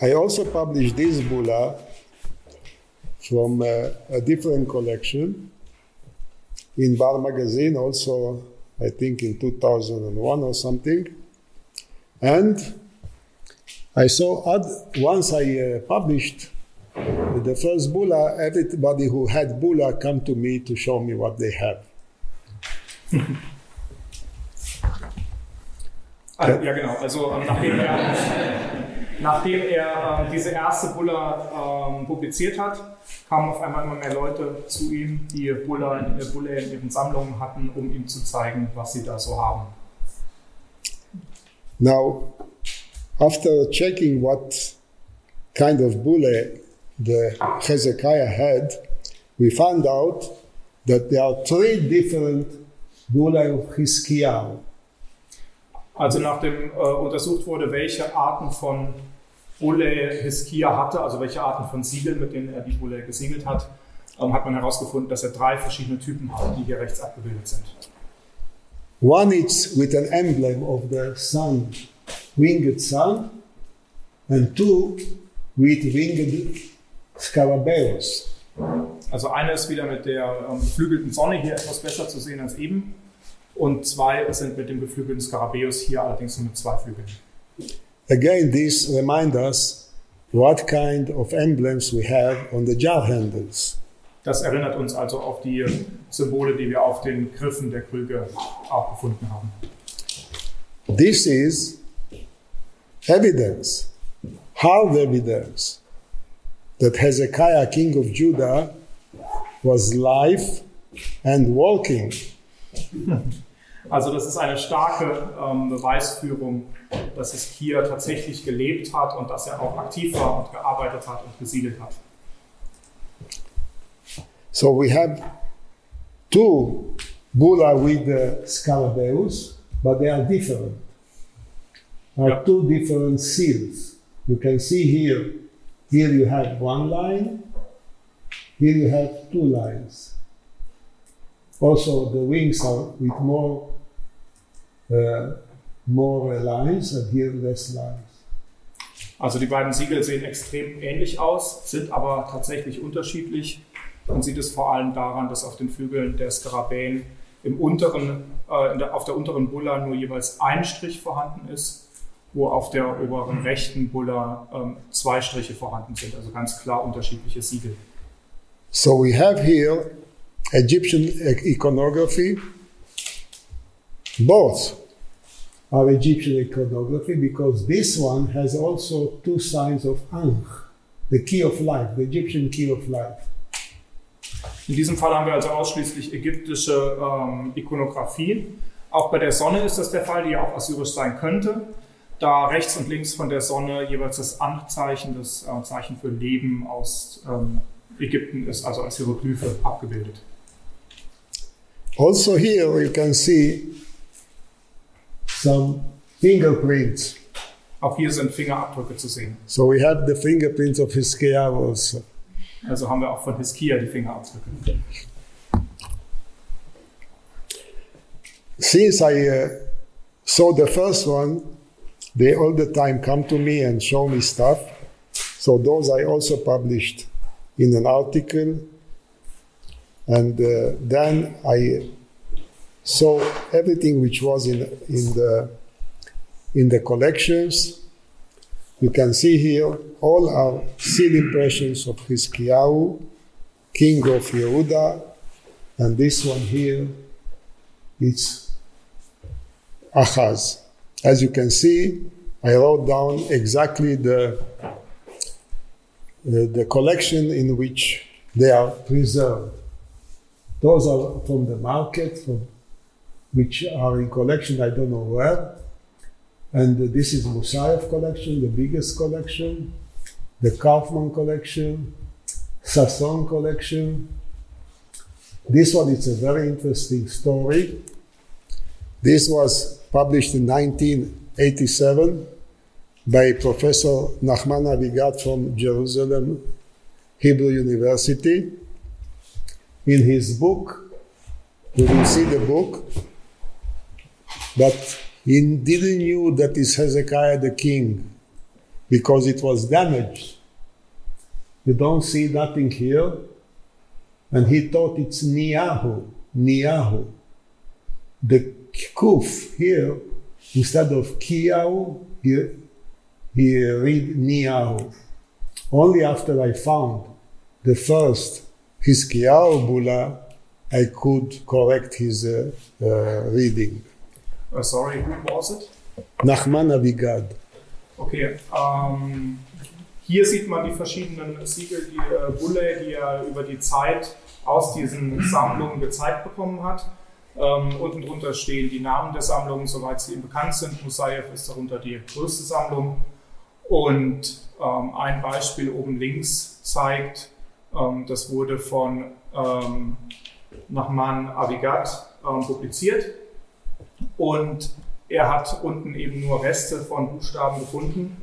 I also published this bulla from uh, a different collection in Bar Magazine, also, I think in 2001 or something. And I saw, once I uh, published the first bulla, everybody who had bulla come to me to show me what they have. Also, ja, genau. Also ähm, nachdem er, nachdem er äh, diese erste Bulla ähm, publiziert hat, kamen auf einmal immer mehr Leute zu ihm, die Bulla, äh, Bulle in ihren Sammlungen hatten, um ihm zu zeigen, was sie da so haben. Now, after checking what kind of bulle the Hezekiah had, we found out that there are three different bulle of Hiskiah. Also nachdem äh, untersucht wurde, welche Arten von Bulle Hiskia hatte, also welche Arten von Siegeln, mit denen er die Bulle gesiegelt hat, ähm, hat man herausgefunden, dass er drei verschiedene Typen hat, die hier rechts abgebildet sind. One is with an emblem of the sun, winged sun, and two with winged scarabäus. Also eine ist wieder mit der ähm, geflügelten Sonne hier etwas besser zu sehen als eben. Und zwei sind mit dem geflügelten Skarabäus hier allerdings nur mit zwei Flügeln. Again, this reminds us what kind of emblems we have on the jar handles. Das erinnert uns also auf die Symbole, die wir auf den Griffen der Krüge auch gefunden haben. This is evidence, hard evidence, that Hezekiah, king of Judah, was live and walking. Also das ist eine starke ähm, Beweisführung, dass es hier tatsächlich gelebt hat und dass er auch aktiv war und gearbeitet hat und gesiedelt hat. So we have two bulla with the scarabaeus, but they are different. Are Yeah. two different seals. You can see here. Here you have one line. Here you have two lines. Also, the wings are with more uh, more lines, and here less lines. Also die beiden Siegel sehen extrem ähnlich aus, sind aber tatsächlich unterschiedlich. Man sieht es vor allem daran, dass auf den Flügeln der Skarabäen im unteren, äh, auf der unteren Bulla nur jeweils ein Strich vorhanden ist, wo auf der oberen rechten Bulla ähm, zwei Striche vorhanden sind. Also ganz klar unterschiedliche Siegel. So we have here Egyptian iconography. Both are Egyptian iconography because this one has also two signs of Ankh, the key of life, the Egyptian key of life. In diesem Fall haben wir also ausschließlich ägyptische ähm, Ikonografie. Auch bei der Sonne ist das der Fall, die ja auch assyrisch sein könnte, da rechts und links von der Sonne jeweils das Anzeichen, das äh, Zeichen für Leben aus ähm, Ägypten ist, also als Hieroglyphe abgebildet. Also here you can see some fingerprints. Auch hier sind Fingerabdrücke zu sehen. So we have the fingerprints of Hiskia also. Also haben wir auch von Hiskia die Fingerabdrücke. Since I uh, saw the first one, they all the time come to me and show me stuff. So those I also published in an article. And uh, then I saw everything which was in, in, the, in the collections. You can see here all our seal impressions of Hiskiyahu, king of Yehuda, and this one here, it's Ahaz. As you can see, I wrote down exactly the, the, collection in which they are preserved. Those are from the market, from which are in collection, I don't know where. And this is Musayev collection, the biggest collection, the Kaufman collection, Sasson collection. This one is a very interesting story. This was published in 1987 by Professor Nachman Avigat from Jerusalem Hebrew University. In his book, you will see the book, but he didn't knew that is Hezekiah the king because it was damaged. You don't see nothing here. And he thought it's Niyahu, Niyahu. The kuf here, instead of Kiyahu, he, read Niyahu. Only after I found the first Hiskiyahu Bula, I could correct his uh, uh, reading. Uh, sorry, who was it? Nachman Avigad. Okay, ähm, hier sieht man die verschiedenen Siegel, die äh, Bulle, die er über die Zeit aus diesen Sammlungen gezeigt bekommen hat. Ähm, unten drunter stehen die Namen der Sammlungen, soweit sie ihm bekannt sind. Musayev ist darunter die größte Sammlung. Und ähm, ein Beispiel oben links zeigt, ähm, das wurde von ähm, Nachman Avigat ähm, publiziert. Und er hat unten eben nur Reste von Buchstaben gefunden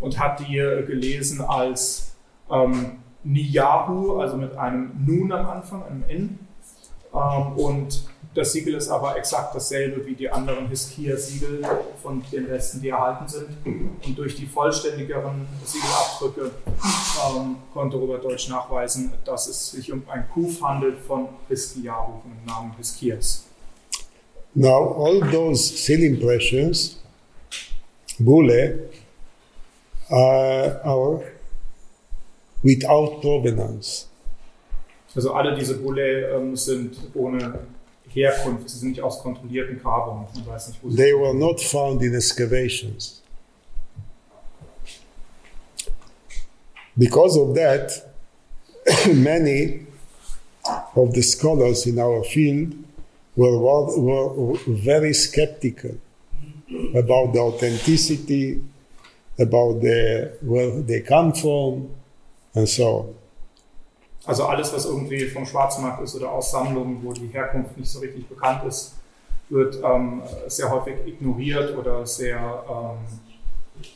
und hat die gelesen als ähm, Niyahu, also mit einem Nun am Anfang, einem N. Ähm, und das Siegel ist aber exakt dasselbe wie die anderen Hiskia-Siegel von den Resten, die erhalten sind. Und durch die vollständigeren Siegelabdrücke ähm, konnte Robert Deutsch nachweisen, dass es sich um ein Kuf handelt von Hiskiahu, von dem Namen Hiskias. Now, all those seal impressions, Bule, uh, are without provenance. Also alle diese Bulle ähm, sind ohne Herkunft, sie sind nicht aus kontrollierten Grabungen. Man weiß nicht, wo sie They were not found in excavations. Because of that, many of the scholars in our field were, were very skeptical about the authenticity, about the, where they come from, and so on. Also alles, was irgendwie vom Schwarzmarkt ist oder aus Sammlungen, wo die Herkunft nicht so richtig bekannt ist, wird ähm, sehr häufig ignoriert oder sehr ähm,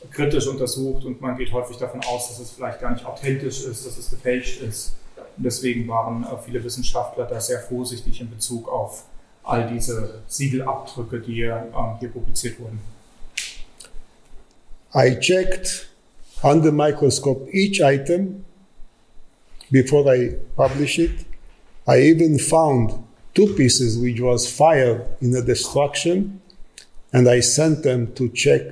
kritisch untersucht und man geht häufig davon aus, dass es vielleicht gar nicht authentisch ist, dass es gefälscht ist. Und deswegen waren äh, viele Wissenschaftler da sehr vorsichtig in Bezug auf all diese Siegelabdrücke, die ähm, hier publiziert wurden. I checked under microscope each item before I publish it. I even found two pieces which was fired in a destruction and I sent them to check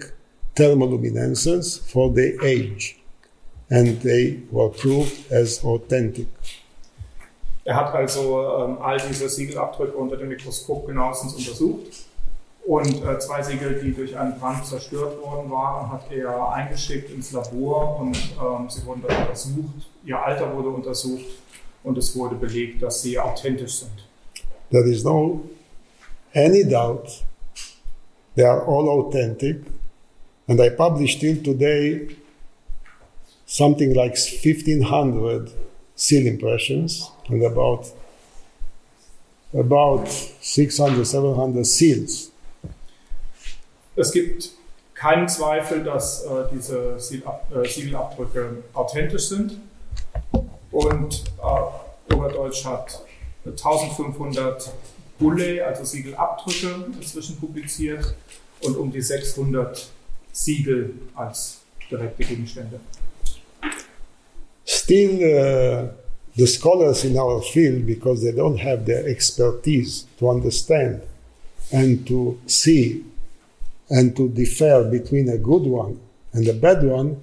thermoluminescence for the age and they were proved as authentic. Er hat also ähm, all diese Siegelabdrücke unter dem Mikroskop genauestens untersucht und äh, zwei Siegel, die durch einen Brand zerstört worden waren, hat er eingeschickt ins Labor und ähm, sie wurden dann untersucht. Ihr Alter wurde untersucht und es wurde belegt, dass sie authentisch sind. There is no any doubt they are all authentic and I published till today something like 1500 seal impressions and about about 600 700 seals Es gibt keinen Zweifel, dass äh, diese Sielab äh, Siegelabdrücke authentisch sind. Und äh, Oberdeutsch hat 1500 Bulle, also Siegelabdrücke, inzwischen publiziert und um die 600 Siegel als direkte Gegenstände. still uh, the scholars in our field because they don't have the expertise to understand and to see and to differ between a good one and a bad one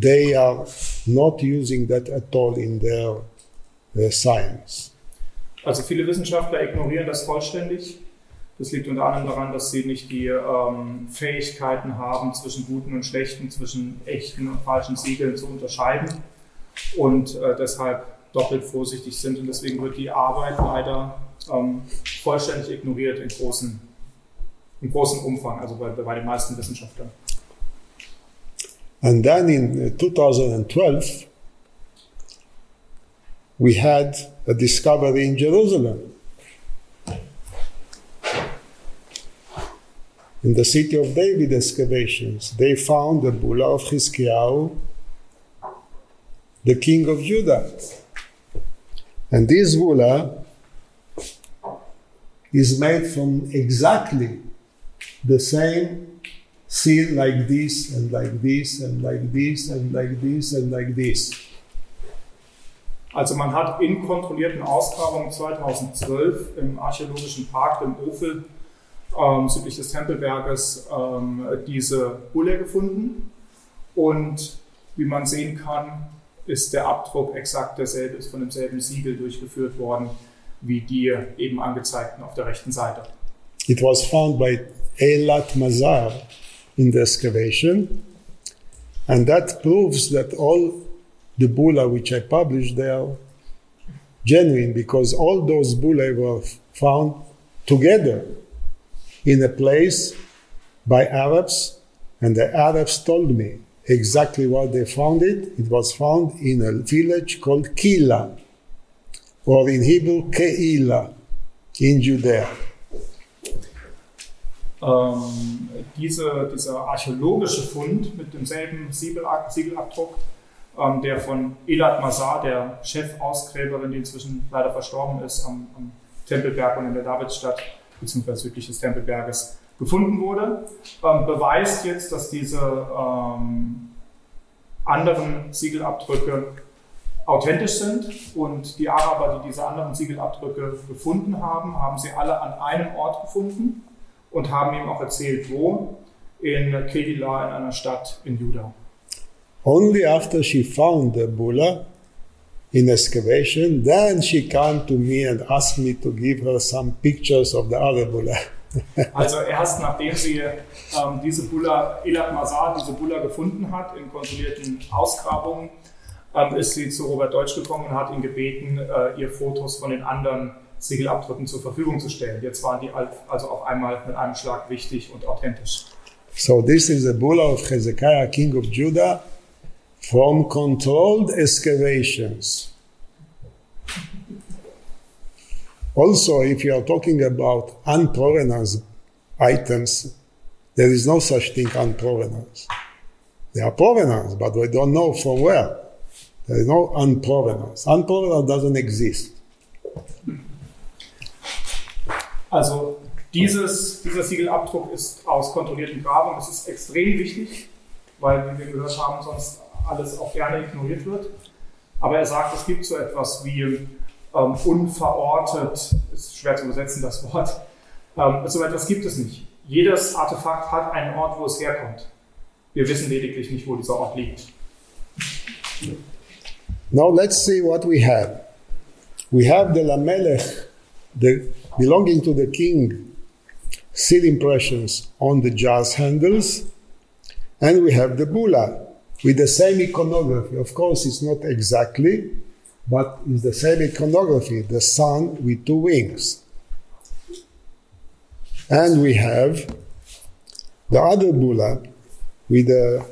they are not using that at all in their uh, science Also viele Wissenschaftler ignorieren das vollständig. Das liegt unter anderem daran, dass sie nicht die ähm, Fähigkeiten haben, zwischen guten und schlechten, zwischen echten und falschen Siegeln zu unterscheiden und äh, deshalb doppelt vorsichtig sind. Und deswegen wird die Arbeit leider ähm, vollständig ignoriert in großen, im großen Umfang, also bei, bei den meisten Wissenschaftlern. And then in uh, 2012, we had a discovery in Jerusalem. In the city of David excavations, they found the bulla of Hiskiau, the king of Judah. And this bulla is made from exactly the same seal like this and like this and like this and like this and like this. Also man hat in kontrollierten Ausgrabungen 2012 im Archäologischen Park im Ofel ähm, südlich des Tempelberges ähm, diese Bulle gefunden. Und wie man sehen kann, ist der Abdruck exakt derselbe, ist von demselben Siegel durchgeführt worden wie die eben angezeigten auf der rechten Seite. It was found by Eilat Mazar in the excavation, and that proves that all the bulla which I published they are genuine because all those bulla were found together in a place by Arabs, and the Arabs told me exactly where they found it. It was found in a village called Kila, or in Hebrew, Keila, in Judea. Ähm, diese, dieser archäologische Fund mit demselben Siegelabdruck, ähm, der von Elad Mazar, der Chefausgräberin, die inzwischen leider verstorben ist, am, am Tempelberg und in der Davidstadt, beziehungsweise südlich des Tempelberges, gefunden wurde, ähm, beweist jetzt, dass diese ähm, anderen Siegelabdrücke authentisch sind und die Araber, die diese anderen Siegelabdrücke gefunden haben, haben sie alle an einem Ort gefunden und haben ihm auch erzählt, wo, in Kedila, in einer Stadt in Juda. Only after she found the bulla in excavation, then she came to me and asked me to give her some pictures of the other bulla. also erst nachdem sie ähm, diese Bulla, Elat Mazar, diese Bulla gefunden hat in kontrollierten Ausgrabungen, ähm, ist sie zu Robert Deutsch gekommen und hat ihn gebeten, äh, ihr Fotos von den anderen Siegelabdrücken zur Verfügung zu stellen. Jetzt waren die also auf einmal mit einem Schlag wichtig und authentisch. So this is the bulla of Hezekiah, king of Judah, from controlled excavations. Also, if you are talking about unprovenance items, there is no such thing unprovenance. There are provenance, but we don't know from where. There is no unprovenance. Unprovenance doesn't exist. Also dieses, dieser Siegelabdruck ist aus kontrollierten Grabungen. Das ist extrem wichtig, weil, wie wir gehört haben, sonst alles auch gerne ignoriert wird. Aber er sagt, es gibt so etwas wie ähm, unverortet, ist schwer zu übersetzen das Wort, ähm, so etwas gibt es nicht. Jedes Artefakt hat einen Ort, wo es herkommt. Wir wissen lediglich nicht, wo dieser Ort liegt. Now let's see what we have. We have the Lamelech, the belonging to the king, seal impressions on the jars handles, and we have the bulla with the same iconography. Of course, it's not exactly, but it's the same iconography, the sun with two wings. And we have the other bulla with the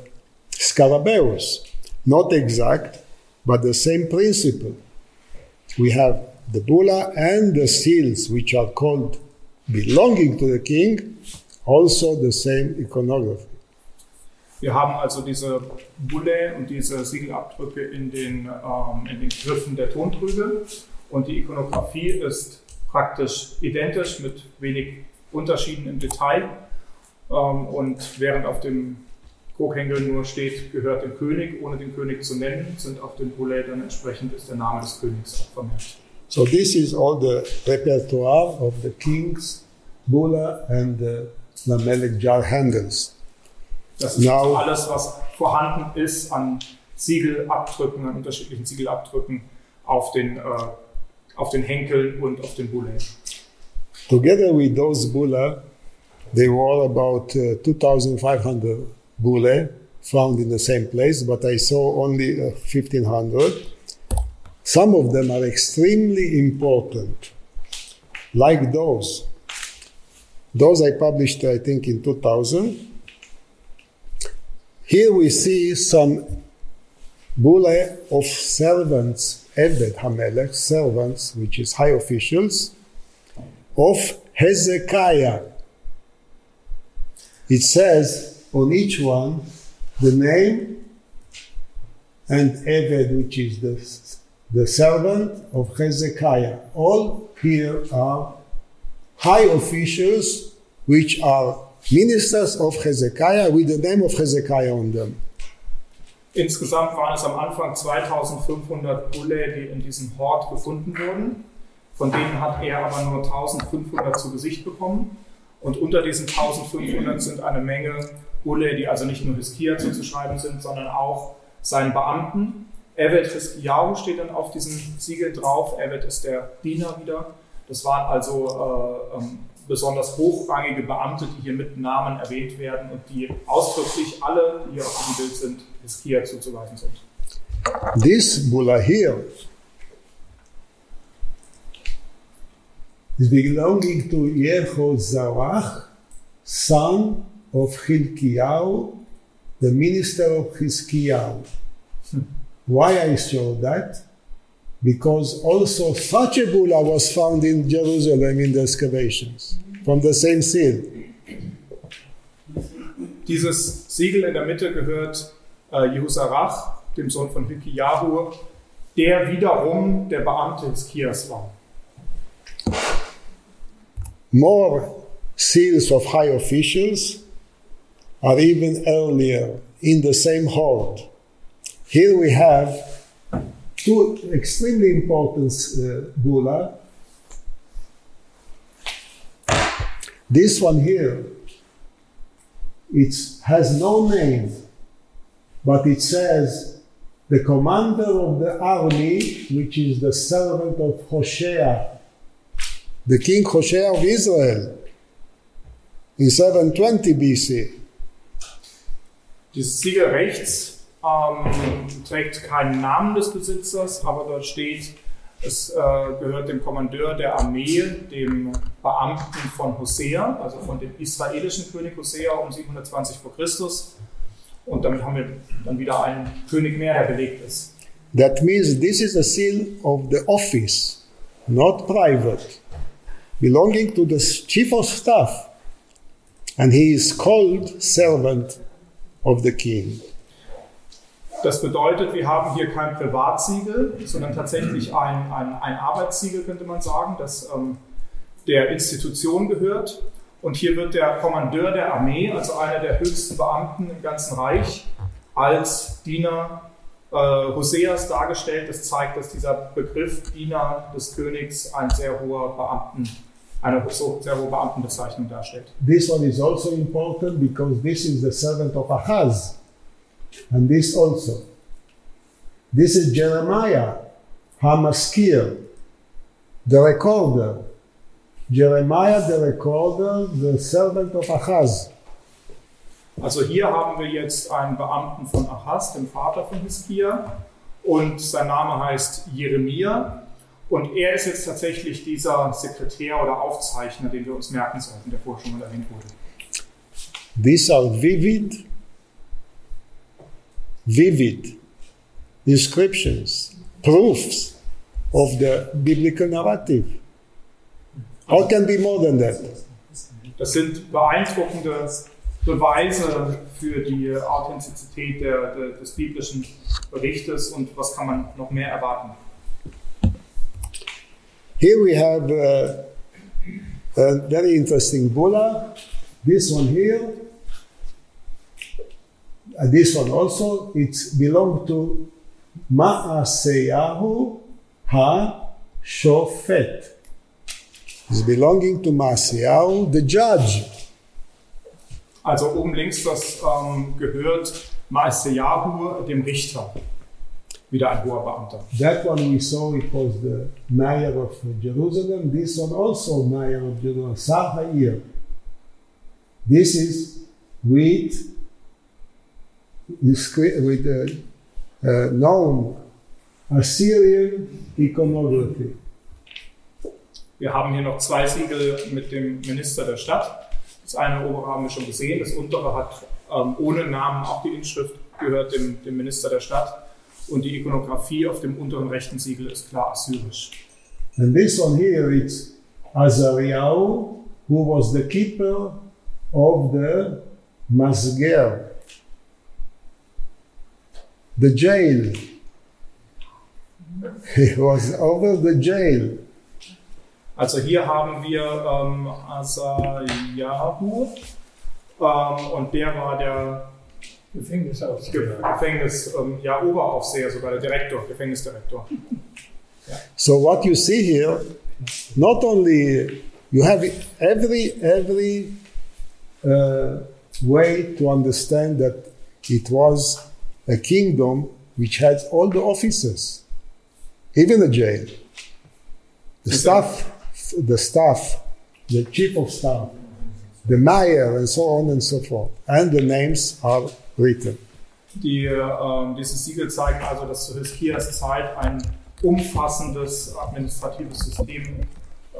scarabaeus, not exact, but the same principle. We have the bulla and the seals, which are called belonging to the king, also the same iconography. Wir haben also diese Bulle und diese Siegelabdrücke in den, ähm, in den Griffen der Tontrübe und die Ikonografie ist praktisch identisch mit wenig Unterschieden im Detail. Ähm, und während auf dem Kokhengel nur steht, gehört dem König, ohne den König zu nennen, sind auf dem Bulle dann entsprechend ist der Name des Königs vermerkt. So this is all the repertoire of the king's bulla and the Lamelech jar handles. Das ist Now, alles, was vorhanden ist an Siegelabdrücken, an unterschiedlichen Siegelabdrücken auf den, äh, auf den Henkeln und auf den Bullen. Together with those bulla, there were about uh, 2,500 bulle found in the same place, but I saw only uh, 1,500. Some of them are extremely important, like those. Those I published, I think, in 2000. Here we see some bulle of servants, Eved Hamelech, servants, which is high officials, of Hezekiah. It says on each one the name and Eved, which is the, the servant of Hezekiah. All here are high officials which are ministers of Hezekiah with the name of Hezekiah on them. Insgesamt waren es am Anfang 2500 Bulle, die in diesem Hort gefunden wurden. Von denen hat er aber nur 1500 zu Gesicht bekommen. Und unter diesen 1500 sind eine Menge Bulle, die also nicht nur Hiskia zuzuschreiben sind, sondern auch seinen Beamten. Evet Hiskiyahu steht dann auf diesem Siegel drauf. Evet ist der Diener wieder. Das waren also äh, ähm, besonders hochrangige Beamte, die hier mit Namen erwähnt werden und die ausdrücklich alle, die hier auf dem Bild sind, Hiskia zuzuweisen sind. This bulla here is belonging to Yehozarach, son of Hilkiyahu, the minister of Hiskiyahu. Why I show that? Because also such a bulla was found in Jerusalem in the excavations from the same seal. Dieses Siegel in der Mitte gehört äh, Jehusarach, dem Sohn von Hilkiyahu, der wiederum der Beamte Hiskias war. More seals of high officials are even earlier in the same horde. Here we have two extremely important uh, bulla. This one here, it has no name, but it says the commander of the army, which is the servant of Hoshea, the king Hoshea of Israel, in 720 BC. Dieses Siegel rechts ähm, trägt keinen Namen des Besitzers, aber dort steht, es äh, gehört dem Kommandeur der Armee, dem Beamten von Hosea, also von dem israelischen König Hosea um 720 vor Christus. Und damit haben wir dann wieder einen König mehr, der belegt ist. That means this is a seal of the office, not private, belonging to the chief of staff. And he is called servant of the king. Das bedeutet, wir haben hier kein Privatsiegel, sondern tatsächlich ein, ein, ein Arbeitssiegel, könnte man sagen, das ähm, der Institution gehört. Und hier wird der Kommandeur der Armee, also einer der höchsten Beamten im ganzen Reich, als Diener äh, Hoseas dargestellt. Das zeigt, dass dieser Begriff Diener des Königs ein sehr hoher Beamten, eine so sehr hohe Beamtenbezeichnung darstellt. This one is also important because this is the servant of Ahaz. And this also. This is Jeremiah, Hamaskir, the recorder. Jeremiah, the recorder, the servant of Ahaz. Also hier haben wir jetzt einen Beamten von Ahaz, dem Vater von Hiskia, und sein Name heißt Jeremia. Und er ist jetzt tatsächlich dieser Sekretär oder Aufzeichner, den wir uns merken sollten, der vorher schon mal erwähnt wurde. These are vivid, vivid inscriptions, proofs of the biblical narrative. How can be more than that? Das sind beeindruckende Beweise für die Authentizität der, der, des biblischen Berichtes und was kann man noch mehr erwarten. Here we have uh, a very interesting bulla. This one here, Uh, this one also. It belonged to Maaseyahu ha-Shofet. It's belonging to Maaseyahu, the judge. Also oben links, das ähm, gehört Maaseyahu, dem Richter. Wieder ein hoher Beamter. That one we saw, it was the mayor of Jerusalem. This one also mayor of Jerusalem, Sarhair. This is with, with uh, uh, known Assyrian iconography. Wir haben hier noch zwei Siegel mit dem Minister der Stadt. Das eine obere haben wir schon gesehen, das untere hat ähm, ohne Namen auch die Inschrift gehört dem, dem Minister der Stadt. Und die Ikonografie auf dem unteren rechten Siegel ist klar assyrisch. And this one here, it's Azariah, who was the keeper of the Masger, the jail. He was over the jail. Also hier haben wir ähm, Asayahu Ähm, und der war der Gefängnisaufseher. Gefängnis, ähm, ja, Oberaufseher, sogar der Direktor, Gefängnisdirektor. So what you see here, not only you have every every uh, way to understand that it was a kingdom which had all the officers, even a jail, the staff, the staff, the chief of staff, the mayor, and so on and so forth, and the names are written. Die, ähm, dieses Siegel zeigt also, dass zu Hiskias Zeit ein umfassendes administratives System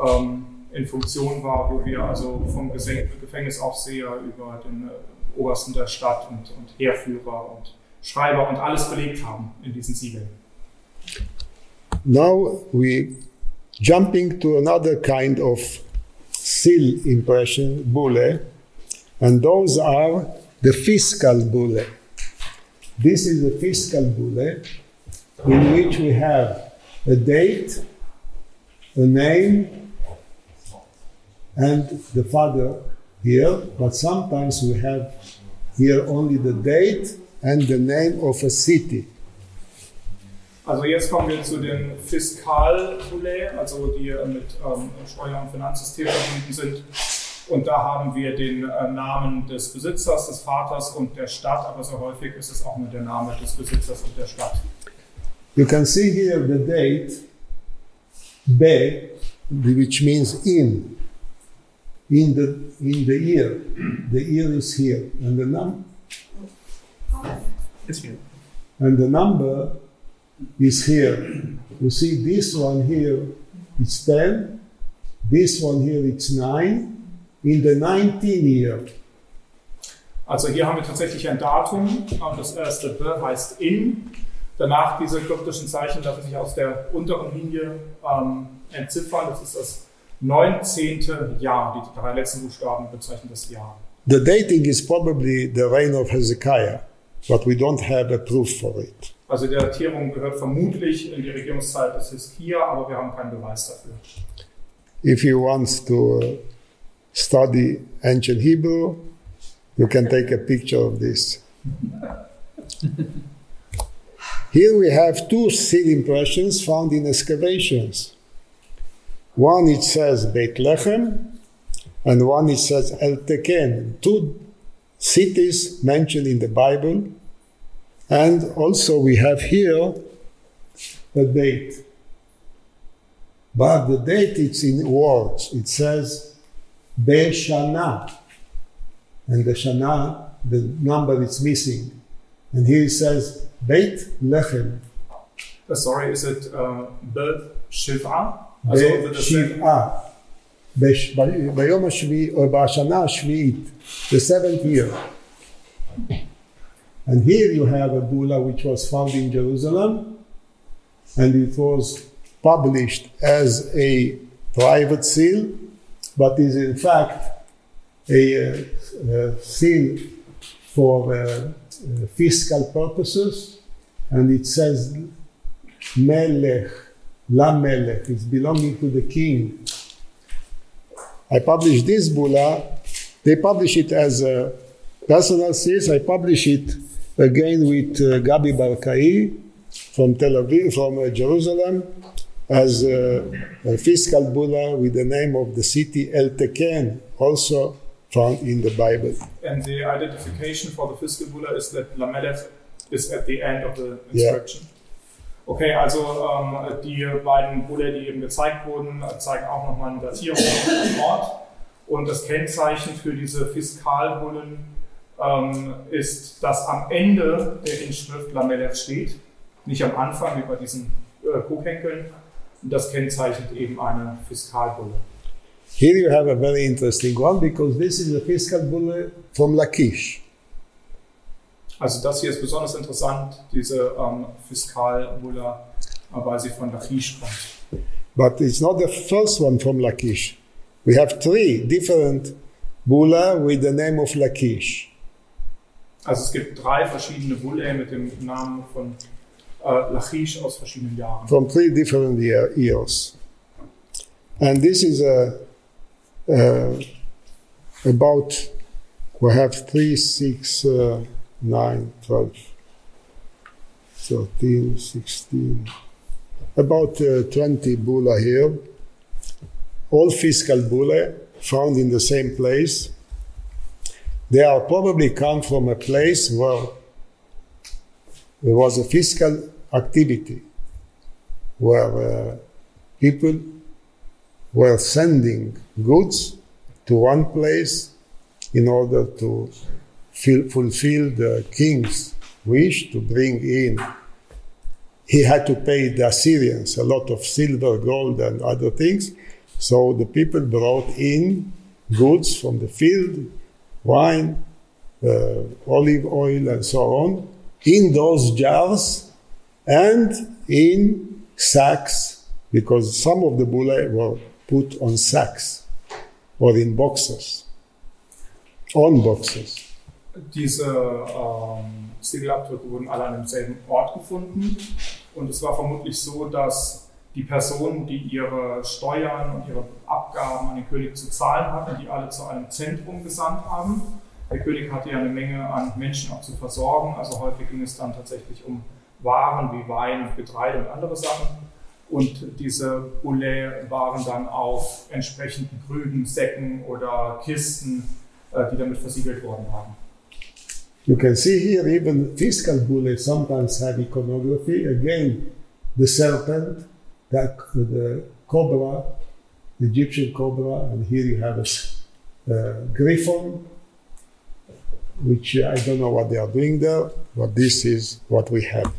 ähm, in Funktion war, wo wir also vom Gefängnisaufseher über den äh, Obersten der Stadt und, und Heerführer und Schreiber und alles belegt haben in diesen Siegeln. Now we jumping to another kind of seal impression, bulle, and those are the fiscal bulle. This is the fiscal bulle in which we have a date, a name, and the father here, but sometimes we have here only the date and the name of a city. Also jetzt kommen wir zu den Fiskalbulle, also die äh, mit ähm, Steuer- und Finanzsystem verbunden sind. Und da haben wir den äh, Namen des Besitzers, des Vaters und der Stadt, aber so häufig ist es auch nur der Name des Besitzers und der Stadt. You can see here the date be, which means in, in the in the year. The year is here, and the num Ist hier. and the number is here. You see this one here, it's ten. This one here, it's nine. In the 19 year, Also hier haben wir tatsächlich ein Datum. Ähm, Das erste B heißt in. Danach diese kryptischen Zeichen lassen sich aus der unteren Linie ähm, entziffern. Das ist das 19. Jahr. Die drei letzten Buchstaben bezeichnen das Jahr. the dating is probably the reign of Hezekiah, but we don't have a proof for it. Also die Datierung gehört vermutlich in die Regierungszeit des Hiskia, aber wir haben keinen Beweis dafür. If you want to uh, study ancient Hebrew, you can take a picture of this. Here we have two seal impressions found in excavations. One it says Beit Lechem, and one it says El Teken, two cities mentioned in the Bible. And also, we have here a date. But the date it's in words. It says Beshana. And the Shana, the number is missing. And here it says Beit Lechem. Uh, sorry, is it uh, Be Shiva. בש- ב- ביום השביעי, או בשנה השביעית, the seventh year. And here you have a bula which was found in Jerusalem, and it was published as a private seal, but is in fact a, uh, uh, seal for uh, uh, fiscal purposes, and it says Melech, La Melech, it's belonging to the king. I published this bula. They publish it as a personal series. I publish it again with uh, Gabi Barkai from Tel Aviv, from uh, Jerusalem, as uh, a fiscal bula with the name of the city El Teken, also found in the Bible. And the identification for the fiscal bulla is that Lamelech is at the end of the Yeah. Okay, also ähm, die beiden Bulle, die eben gezeigt wurden, zeigen auch nochmal eine Datierung des Ort. Und das Kennzeichen für diese Fiskalbullen ähm, ist, dass am Ende der Inschrift Lamelech steht, nicht am Anfang wie bei diesen äh, Kuhhenkeln. Und das kennzeichnet eben eine Fiskalbulle. Here you have a very interesting one because this is a fiscal bulla from Lachish. Also das hier ist besonders interessant, diese ähm, Fiskalbulle, äh, weil sie von Lachish kommt. But it's not the first one from Lachish. We have three different bulla with the name of Lachish. Also es gibt drei verschiedene Bulle mit dem Namen von äh, Lachish aus verschiedenen Jahren. from three different year, years. And this is a, uh, about we have 3, 6, uh, 9, 12, 13, 16, about uh, 20 bulla here, all fiscal bulla found in the same place. They are probably come from a place where there was a fiscal activity, where uh, people were sending goods to one place in order to fulfill the king's wish to bring in. He had to pay the Assyrians a lot of silver, gold, and other things. So the people brought in goods from the field, wine, uh, olive oil, and so on, in those jars and in sacks, because some of the bulla were put on sacks or in boxes, on boxes. Diese ähm, Siegelabdrücke wurden alle an demselben Ort gefunden und es war vermutlich so, dass die Personen, die ihre Steuern und ihre Abgaben an den König zu zahlen hatten, die alle zu einem Zentrum gesandt haben. Der König hatte ja eine Menge an Menschen auch zu versorgen, also häufig ging es dann tatsächlich um Waren wie Wein und Getreide und andere Sachen. Und diese Boulets waren dann auf entsprechenden Krügen, Säcken oder Kisten, äh, die damit versiegelt worden waren. You can see here even fiscal bullets sometimes have iconography. Again, the serpent, the, the cobra, Egyptian cobra, and here you have a uh, griffon, which I don't know what they are doing there, but this is what we have.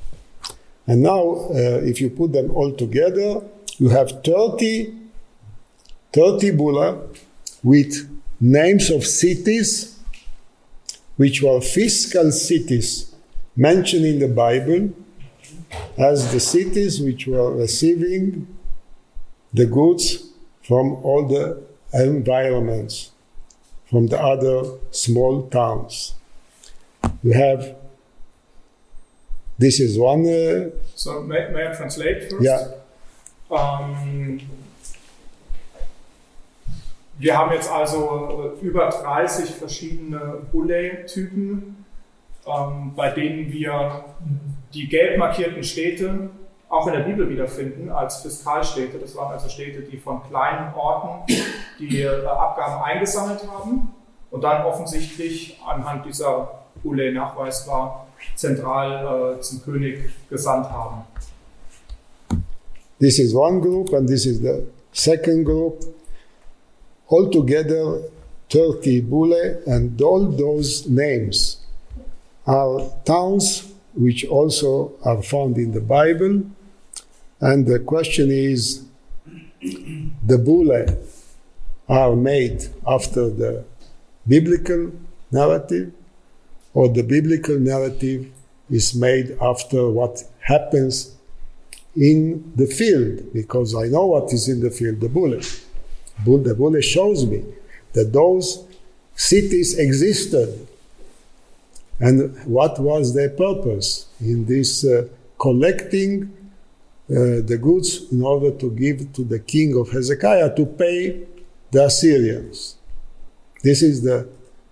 And now, uh, if you put them all together, you have 30, 30 bulla with names of cities which were fiscal cities mentioned in the Bible as the cities which were receiving the goods from all the environments, from the other small towns. You have this is one. Uh, So, may, may I translate first? yeah, Ähm, wir haben jetzt also äh, über 30 verschiedene Bulle-Typen, ähm, bei denen wir die gelb markierten Städte auch in der Bibel wiederfinden als Fiskalstädte. Das waren also Städte, die von kleinen Orten die äh, Abgaben eingesammelt haben und dann offensichtlich anhand dieser Bulle nachweisbar zentral äh, zum König gesandt haben. this is one group, and this is the second group. Altogether, Turkey, Bule, and all those names are towns which also are found in the Bible. And the question is the Bule are made after the biblical narrative, or the biblical narrative is made after what happens in the field, because I know what is in the field, the bullet. The bullet shows me that those cities existed and what was their purpose in this uh, collecting uh, the goods in order to give to the king of Hezekiah to pay the Assyrians. This is the,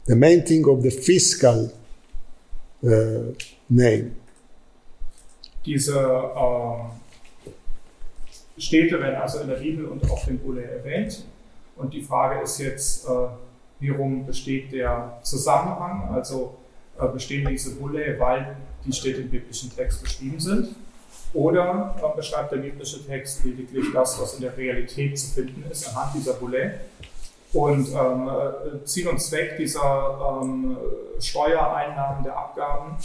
the main thing of the fiscal uh, name. Diese ähm, Städte werden also in der Bibel und auf dem Bulle erwähnt. Und die Frage ist jetzt, äh, wie rum besteht der Zusammenhang? Also äh, bestehen diese Bulle, weil die Städte im biblischen Text beschrieben sind? Oder äh, beschreibt der biblische Text lediglich das, was in der Realität zu finden ist, anhand dieser Bulle? Und ähm, äh, Ziel und Zweck dieser ähm, Steuereinnahmen der Abgaben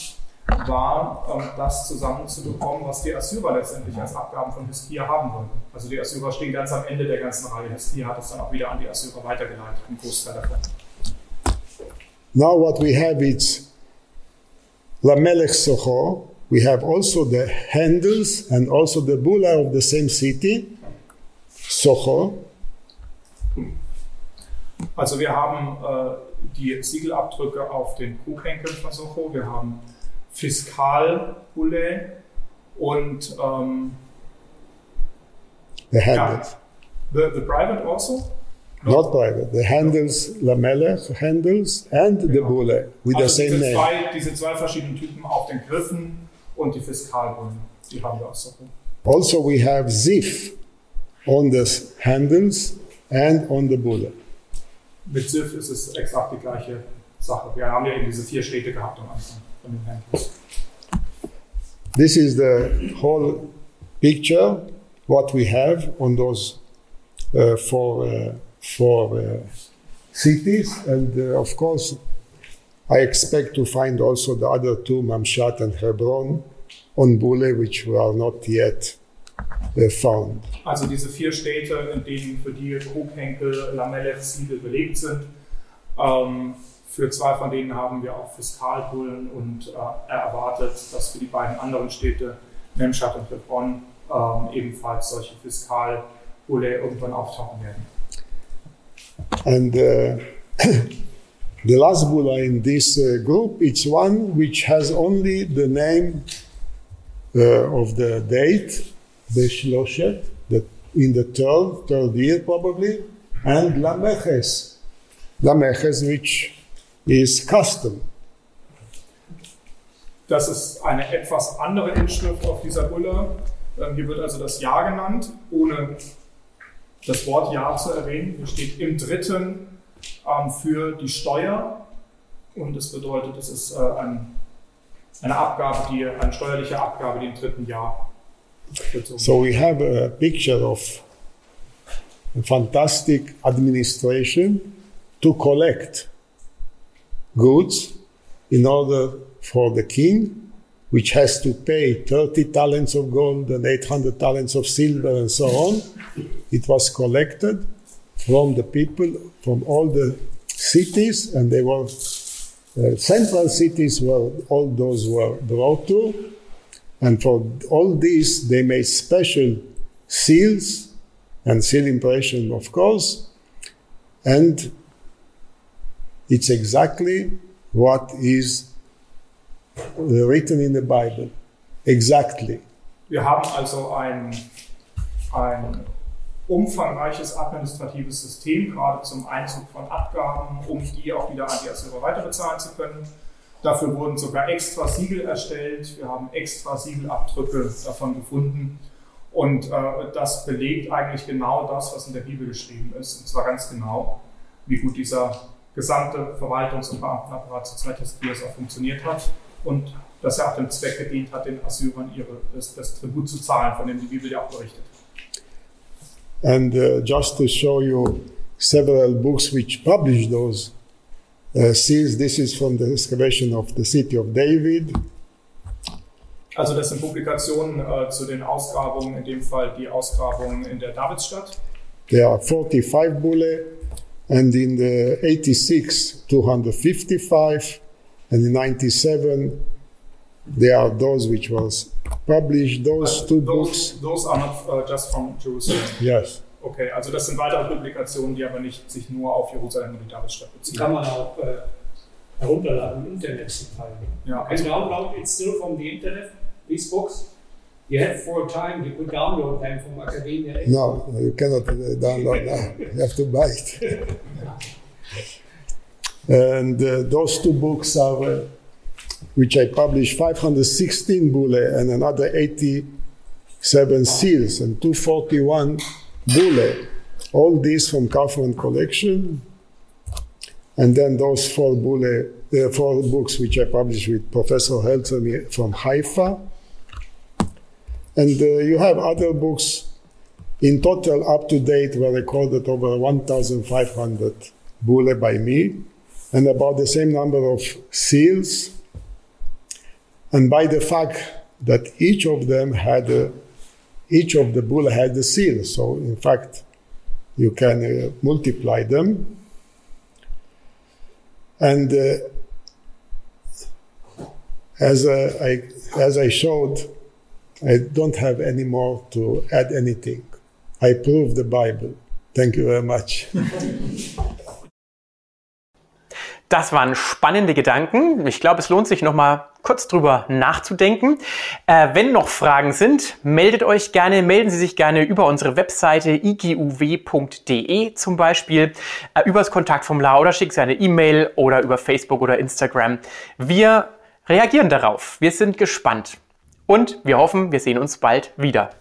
war, ähm, das zusammenzubekommen, was die Assyrer letztendlich als Abgaben von Hiskia haben wollten. Also die Assyrer stehen ganz am Ende der ganzen Reihe. Hiskia hat es dann auch wieder an die Assyrer weitergeleitet, einen Großteil davon. Now what we have is Lamelech Sochor. We have also the handles and also the bulla of the same city, Sochor. Also wir haben äh, die Siegelabdrücke auf den Krughenkeln von Socho, wir haben Fiskalbulle und ähm, The ja, handles. the, the private also. Not private. The handles, Lamelech handles, and the Genau. bulle with also the same diese, name. zwei, diese zwei verschiedenen Typen auf den Griffen und die Fiskalbullen, die haben wir auch so. Also, we have Zif on the handles and on the bulle. Mit SIF ist es exakt die gleiche Sache. Wir haben ja eben diese vier Städte gehabt am Anfang. This is the whole picture, what we have on those uh, four, uh, four uh, cities. And uh, of course, I expect to find also the other two, Mamshat and Hebron, on Bule, which were not yet uh, found. Also diese vier Städte, in denen für die Kobhenkel, Lamelech, Siegel belegt sind. Ähm, für zwei von denen haben wir auch Fiskalbullen und äh, erwartet, dass für die beiden anderen Städte, Memschat und Hebron, ähm, ebenfalls solche Fiskalbulle irgendwann auftauchen werden. And uh, the last Bula in this uh, group, it's one which has only the name uh, of the date, the Shloshet, the, in the third, third year probably, and Lameches. Lameches, which is custom. Das ist eine etwas andere Inschrift auf dieser Bulle. Ähm, hier wird also das Jahr genannt, ohne das Wort Jahr zu erwähnen. Hier steht im dritten ähm, für die Steuer und das bedeutet, es ist äh, ein, eine Abgabe, die, eine steuerliche Abgabe, die im dritten Jahr bezogen So we have a picture of a fantastic administration to collect goods in order for the king, which has to pay 30 talents of gold and 800 talents of silver and so on. It was collected from the people from all the cities, and they were uh, central cities where all those were brought to. And for all this, they made special seals and seal impression, of course. And it's exactly what is uh, written in the Bible. Exactly. Wir haben also ein, ein umfangreiches administratives System, gerade zum Einzug von Abgaben, um die auch wieder an die Assyrer weiterbezahlen zu können. Dafür wurden sogar extra Siegel erstellt. Wir haben extra Siegelabdrücke davon gefunden. Und äh, das belegt eigentlich genau das, was in der Bibel geschrieben ist. Und zwar ganz genau, wie gut dieser gesamte Verwaltungs- und Beamtenapparat zur Zeit des Kriegers auch funktioniert hat. Und dass er auch dem Zweck gedient hat, den Assyrern ihre, das, das Tribut zu zahlen, von dem die Bibel ja auch berichtet. And uh, just to show you several books which publish those uh, seals, this is from the excavation of the city of David. Also das sind Publikationen äh, zu den Ausgrabungen, in dem Fall die Ausgrabungen in der Davidsstadt. There are 45 bulle, and in the 86, 255, and in 97, there are those which was published, those two books. Those, those are not uh, just from Jerusalem. Yes. Okay, also das sind weitere Publikationen, die aber nicht sich nur auf Jerusalem und die Davidsstadt Die beziehen. kann man auch äh, herunterladen im Internet zum Teil. Ja, You also, can download it still from the internet, these books. You have for a time, you could download them from Academia. No, you cannot uh, download now. You have to buy it. and uh, those two books are, uh, which I published, 516 bulle and another 87 seals and 241 bulle. All these from Kaufman collection. And then those four bulle, uh, four books which I published with Professor Helzer from Haifa. And uh, you have other books in total, up to date, were recorded over 1,500 bulle by me, and about the same number of seals. And by the fact that each of them had a, each of the bull had a seal, so in fact, you can uh, multiply them. And uh, as uh, I as I showed, I don't have any more to add anything. I prove the Bible. Thank you very much. Das waren spannende Gedanken. Ich glaube, es lohnt sich nochmal kurz drüber nachzudenken. Äh, wenn noch Fragen sind, meldet euch gerne, melden Sie sich gerne über unsere Webseite iguw.de zum Beispiel, äh, übers Kontaktformular oder schickt Sie eine E-Mail oder über Facebook oder Instagram. Wir reagieren darauf. Wir sind gespannt. Und wir hoffen, wir sehen uns bald wieder.